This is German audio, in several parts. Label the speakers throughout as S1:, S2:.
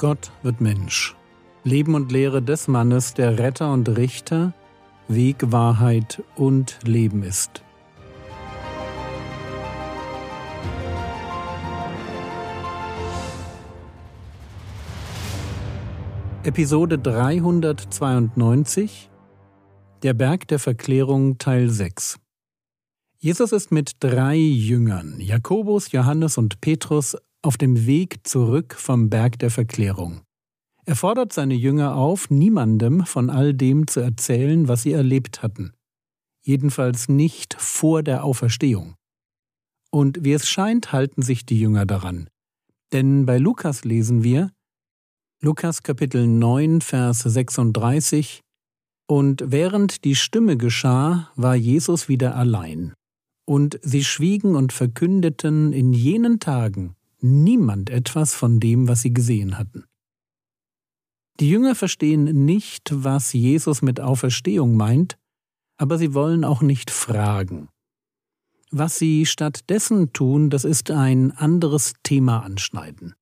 S1: Gott wird Mensch. Leben und Lehre des Mannes, der Retter und Richter, Weg, Wahrheit und Leben ist. Episode 392 Der Berg der Verklärung Teil 6 Jesus ist mit drei Jüngern, Jakobus, Johannes und Petrus, auf dem Weg zurück vom Berg der Verklärung. Er fordert seine Jünger auf, niemandem von all dem zu erzählen, was sie erlebt hatten. Jedenfalls nicht vor der Auferstehung. Und wie es scheint, halten sich die Jünger daran. Denn bei Lukas lesen wir, Lukas Kapitel 9, Vers 36, Und während die Stimme geschah, war Jesus wieder allein. Und sie schwiegen und verkündeten in jenen Tagen niemand etwas von dem, was sie gesehen hatten. Die Jünger verstehen nicht, was Jesus mit Auferstehung meint, aber sie wollen auch nicht fragen. Was sie stattdessen tun, das ist ein anderes Thema anschneiden.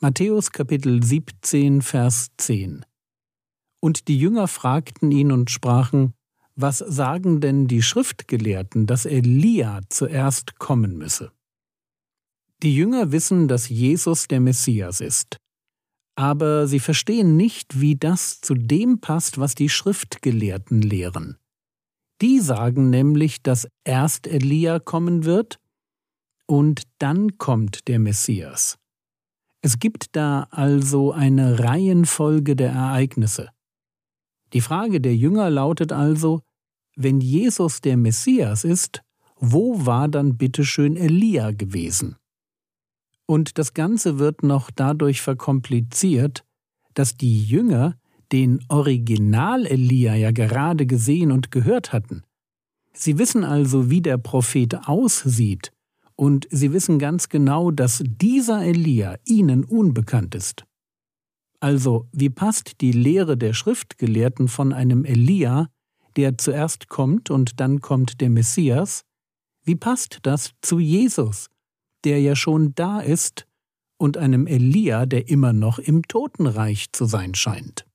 S1: Matthäus Kapitel 17, Vers 10. Und die Jünger fragten ihn und sprachen, was sagen denn die Schriftgelehrten, dass Elia zuerst kommen müsse? Die Jünger wissen, dass Jesus der Messias ist. Aber sie verstehen nicht, wie das zu dem passt, was die Schriftgelehrten lehren. Die sagen nämlich, dass erst Elia kommen wird und dann kommt der Messias. Es gibt da also eine Reihenfolge der Ereignisse. Die Frage der Jünger lautet also, wenn Jesus der Messias ist, wo war dann bitteschön Elia gewesen? Und das Ganze wird noch dadurch verkompliziert, dass die Jünger den Original Elia ja gerade gesehen und gehört hatten. Sie wissen also, wie der Prophet aussieht, und sie wissen ganz genau, dass dieser Elia ihnen unbekannt ist. Also, wie passt die Lehre der Schriftgelehrten von einem Elia, der zuerst kommt und dann kommt der Messias, wie passt das zu Jesus, der ja schon da ist, und einem Elia, der immer noch im Totenreich zu sein scheint?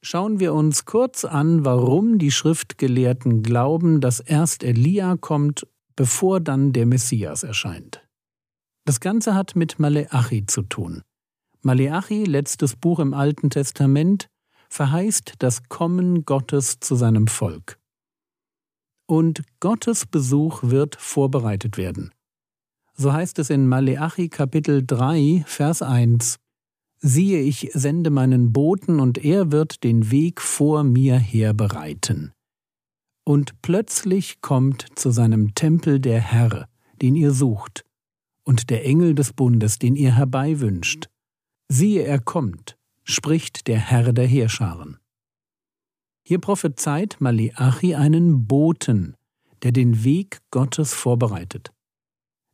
S1: Schauen wir uns kurz an, warum die Schriftgelehrten glauben, dass erst Elia kommt, bevor dann der Messias erscheint. Das Ganze hat mit Maleachi zu tun. Maleachi, letztes Buch im Alten Testament, verheißt das Kommen Gottes zu seinem Volk. Und Gottes Besuch wird vorbereitet werden. So heißt es in Maleachi Kapitel 3, Vers 1. Siehe, ich sende meinen Boten, und er wird den Weg vor mir her bereiten. Und plötzlich kommt zu seinem Tempel der Herr, den ihr sucht, und der Engel des Bundes, den ihr herbeiwünscht. Siehe, er kommt, spricht der Herr der Heerscharen. Hier prophezeit Maleachi einen Boten, der den Weg Gottes vorbereitet.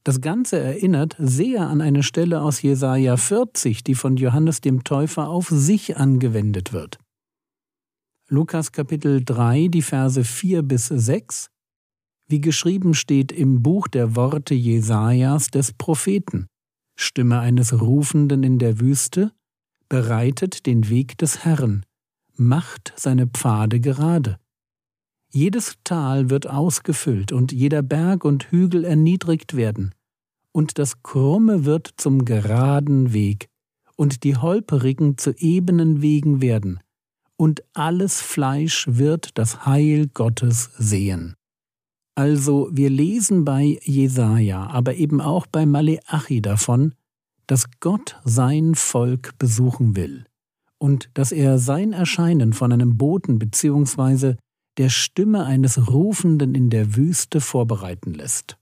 S1: Das Ganze erinnert sehr an eine Stelle aus Jesaja 40, die von Johannes dem Täufer auf sich angewendet wird. Lukas Kapitel 3, die Verse 4 bis 6, wie geschrieben steht im Buch der Worte Jesajas des Propheten. Stimme eines Rufenden in der Wüste, bereitet den Weg des Herrn, macht seine Pfade gerade. Jedes Tal wird ausgefüllt und jeder Berg und Hügel erniedrigt werden, und das Krumme wird zum geraden Weg, und die Holperigen zu ebenen Wegen werden, und alles Fleisch wird das Heil Gottes sehen. Also wir lesen bei Jesaja, aber eben auch bei Maleachi davon, dass Gott sein Volk besuchen will und dass er sein Erscheinen von einem Boten bzw. der Stimme eines Rufenden in der Wüste vorbereiten lässt.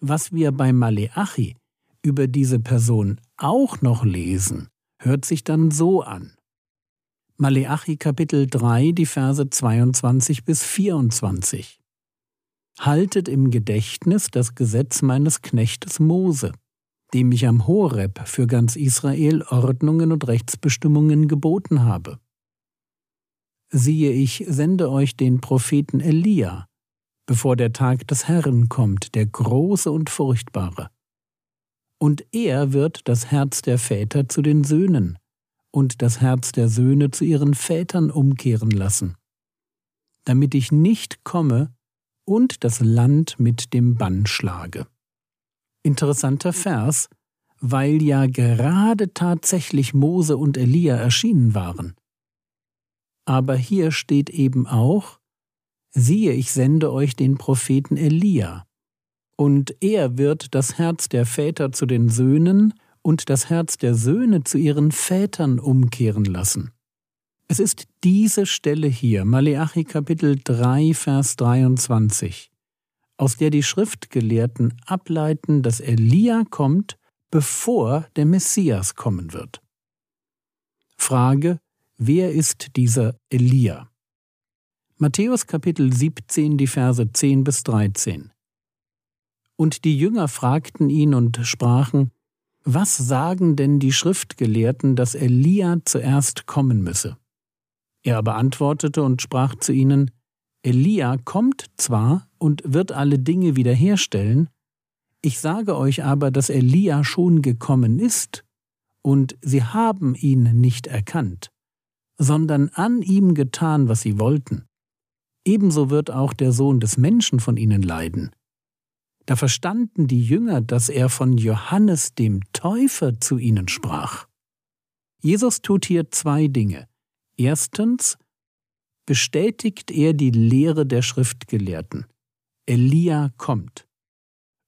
S1: Was wir bei Maleachi über diese Person auch noch lesen, hört sich dann so an. Maleachi Kapitel 3, die Verse 22 bis 24. Haltet im Gedächtnis das Gesetz meines Knechtes Mose, dem ich am Horeb für ganz Israel Ordnungen und Rechtsbestimmungen geboten habe. Siehe, ich sende euch den Propheten Elia, bevor der Tag des Herrn kommt, der große und furchtbare. Und er wird das Herz der Väter zu den Söhnen und das Herz der Söhne zu ihren Vätern umkehren lassen, damit ich nicht komme und das Land mit dem Bann schlage. Interessanter Vers, weil ja gerade tatsächlich Mose und Elia erschienen waren. Aber hier steht eben auch, siehe, ich sende euch den Propheten Elia, und er wird das Herz der Väter zu den Söhnen und das Herz der Söhne zu ihren Vätern umkehren lassen. Es ist diese Stelle hier, Maleachi Kapitel 3, Vers 23, aus der die Schriftgelehrten ableiten, dass Elia kommt, bevor der Messias kommen wird. Frage, wer ist dieser Elia? Matthäus Kapitel 17, die Verse 10 bis 13. Und die Jünger fragten ihn und sprachen, Was sagen denn die Schriftgelehrten, dass Elia zuerst kommen müsse? Er aber antwortete und sprach zu ihnen, Elia kommt zwar und wird alle Dinge wiederherstellen, ich sage euch aber, dass Elia schon gekommen ist, und sie haben ihn nicht erkannt, sondern an ihm getan, was sie wollten. Ebenso wird auch der Sohn des Menschen von ihnen leiden. Da verstanden die Jünger, dass er von Johannes dem Täufer zu ihnen sprach. Jesus tut hier zwei Dinge. Erstens bestätigt er die Lehre der Schriftgelehrten. Elia kommt.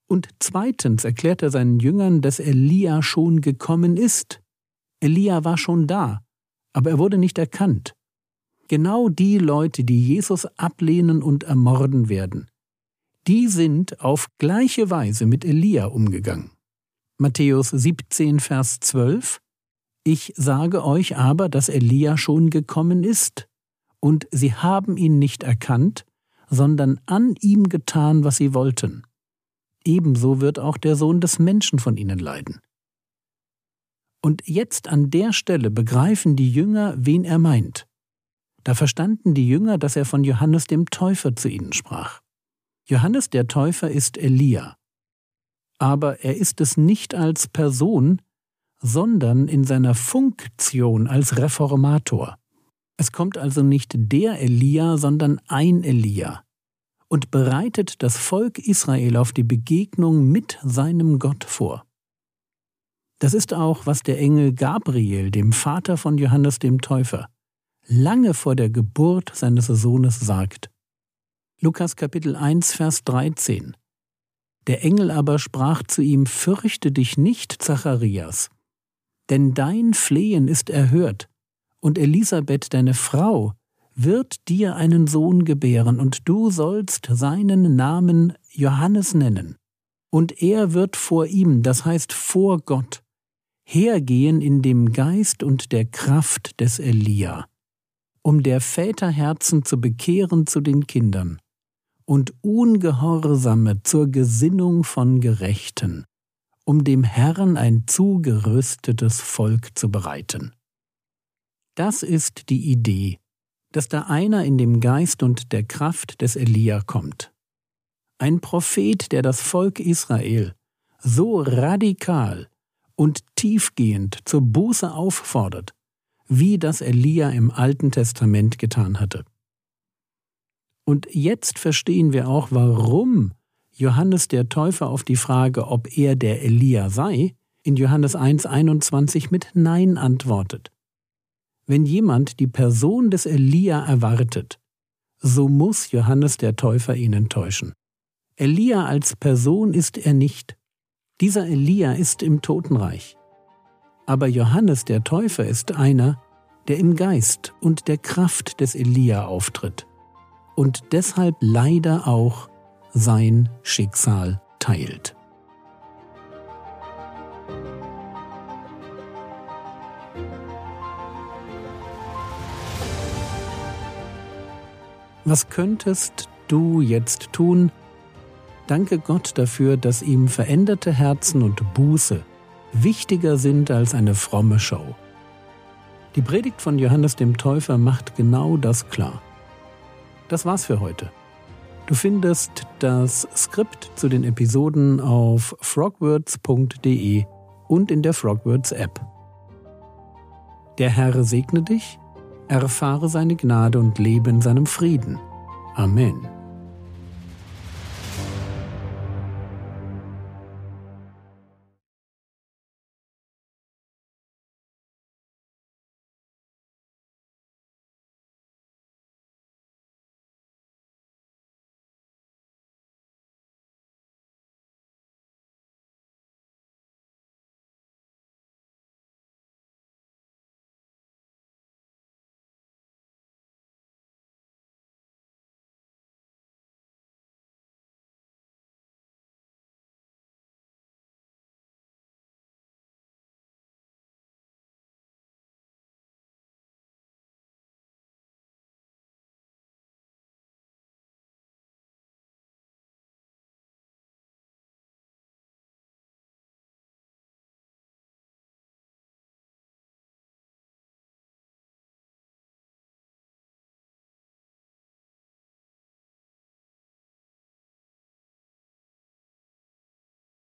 S1: Und zweitens erklärt er seinen Jüngern, dass Elia schon gekommen ist. Elia war schon da, aber er wurde nicht erkannt. Genau die Leute, die Jesus ablehnen und ermorden werden, die sind auf gleiche Weise mit Elia umgegangen. Matthäus 17, Vers 12 Ich sage euch aber, dass Elia schon gekommen ist, und sie haben ihn nicht erkannt, sondern an ihm getan, was sie wollten. Ebenso wird auch der Sohn des Menschen von ihnen leiden. Und jetzt an der Stelle begreifen die Jünger, wen er meint. Da verstanden die Jünger, dass er von Johannes dem Täufer zu ihnen sprach. Johannes der Täufer ist Elia. Aber er ist es nicht als Person, sondern in seiner Funktion als Reformator. Es kommt also nicht der Elia, sondern ein Elia und bereitet das Volk Israel auf die Begegnung mit seinem Gott vor. Das ist auch, was der Engel Gabriel, dem Vater von Johannes dem Täufer, lange vor der Geburt seines Sohnes sagt. Lukas Kapitel 1, Vers 13. Der Engel aber sprach zu ihm, Fürchte dich nicht, Zacharias, denn dein Flehen ist erhört, und Elisabeth, deine Frau, wird dir einen Sohn gebären, und du sollst seinen Namen Johannes nennen. Und er wird vor ihm, das heißt vor Gott, hergehen in dem Geist und der Kraft des Elia, um der Väter Herzen zu bekehren zu den Kindern und Ungehorsame zur Gesinnung von Gerechten, um dem Herrn ein zugerüstetes Volk zu bereiten. Das ist die Idee, dass da einer in dem Geist und der Kraft des Elia kommt. Ein Prophet, der das Volk Israel so radikal und tiefgehend zur Buße auffordert, wie das Elia im Alten Testament getan hatte. Und jetzt verstehen wir auch, warum Johannes der Täufer auf die Frage, ob er der Elia sei, in Johannes 1.21 mit Nein antwortet. Wenn jemand die Person des Elia erwartet, so muss Johannes der Täufer ihn enttäuschen. Elia als Person ist er nicht. Dieser Elia ist im Totenreich. Aber Johannes der Täufer ist einer, der im Geist und der Kraft des Elia auftritt und deshalb leider auch sein Schicksal teilt. Was könntest du jetzt tun? danke Gott dafür, dass ihm veränderte Herzen und Buße wichtiger sind als eine fromme Show. Die Predigt von Johannes dem Täufer macht genau das klar. Das war's für heute. Du findest das Skript zu den Episoden auf frogwords.de und in der Frogwords App. Der Herr segne dich, erfahre seine Gnade und lebe in seinem Frieden. Amen.